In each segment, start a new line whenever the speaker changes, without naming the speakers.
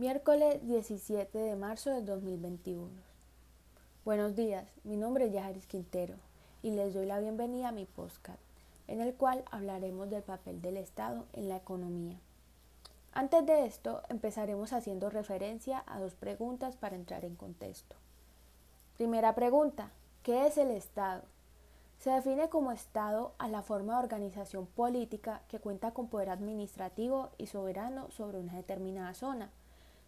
Miércoles 17 de marzo de 2021. Buenos días, mi nombre es Yajaris Quintero y les doy la bienvenida a mi podcast, en el cual hablaremos del papel del Estado en la economía. Antes de esto, empezaremos haciendo referencia a dos preguntas para entrar en contexto. Primera pregunta, ¿qué es el Estado? Se define como Estado a la forma de organización política que cuenta con poder administrativo y soberano sobre una determinada zona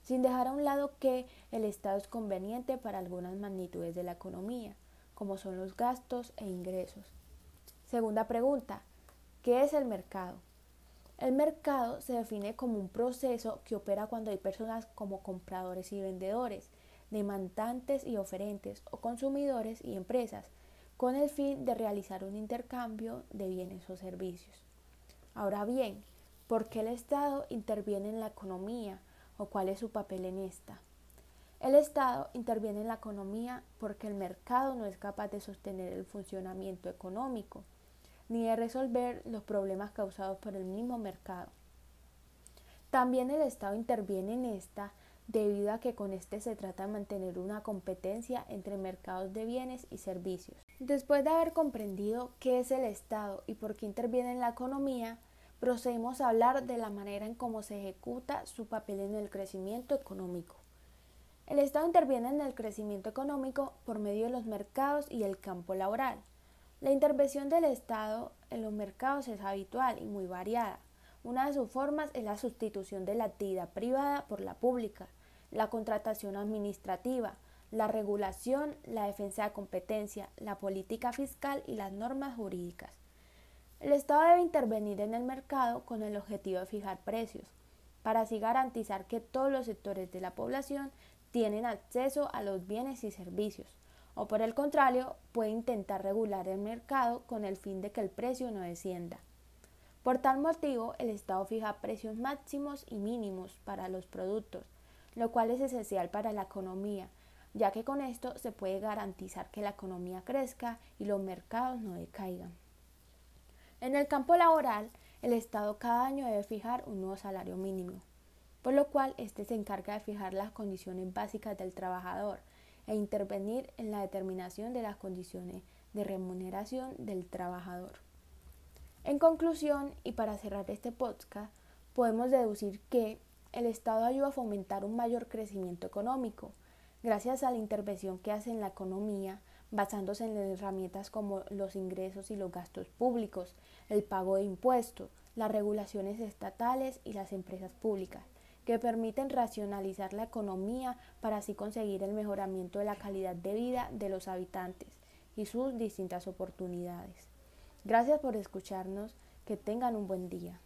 sin dejar a un lado que el Estado es conveniente para algunas magnitudes de la economía, como son los gastos e ingresos. Segunda pregunta, ¿qué es el mercado? El mercado se define como un proceso que opera cuando hay personas como compradores y vendedores, demandantes y oferentes, o consumidores y empresas, con el fin de realizar un intercambio de bienes o servicios. Ahora bien, ¿por qué el Estado interviene en la economía? O cuál es su papel en esta. El Estado interviene en la economía porque el mercado no es capaz de sostener el funcionamiento económico ni de resolver los problemas causados por el mismo mercado. También el Estado interviene en esta debido a que con este se trata de mantener una competencia entre mercados de bienes y servicios. Después de haber comprendido qué es el Estado y por qué interviene en la economía, procedemos a hablar de la manera en cómo se ejecuta su papel en el crecimiento económico. El Estado interviene en el crecimiento económico por medio de los mercados y el campo laboral. La intervención del Estado en los mercados es habitual y muy variada. Una de sus formas es la sustitución de la actividad privada por la pública, la contratación administrativa, la regulación, la defensa de competencia, la política fiscal y las normas jurídicas. El Estado debe intervenir en el mercado con el objetivo de fijar precios, para así garantizar que todos los sectores de la población tienen acceso a los bienes y servicios, o por el contrario, puede intentar regular el mercado con el fin de que el precio no descienda. Por tal motivo, el Estado fija precios máximos y mínimos para los productos, lo cual es esencial para la economía, ya que con esto se puede garantizar que la economía crezca y los mercados no decaigan. En el campo laboral, el Estado cada año debe fijar un nuevo salario mínimo, por lo cual éste se encarga de fijar las condiciones básicas del trabajador e intervenir en la determinación de las condiciones de remuneración del trabajador. En conclusión, y para cerrar este podcast, podemos deducir que el Estado ayuda a fomentar un mayor crecimiento económico, gracias a la intervención que hace en la economía basándose en herramientas como los ingresos y los gastos públicos, el pago de impuestos, las regulaciones estatales y las empresas públicas, que permiten racionalizar la economía para así conseguir el mejoramiento de la calidad de vida de los habitantes y sus distintas oportunidades. Gracias por escucharnos, que tengan un buen día.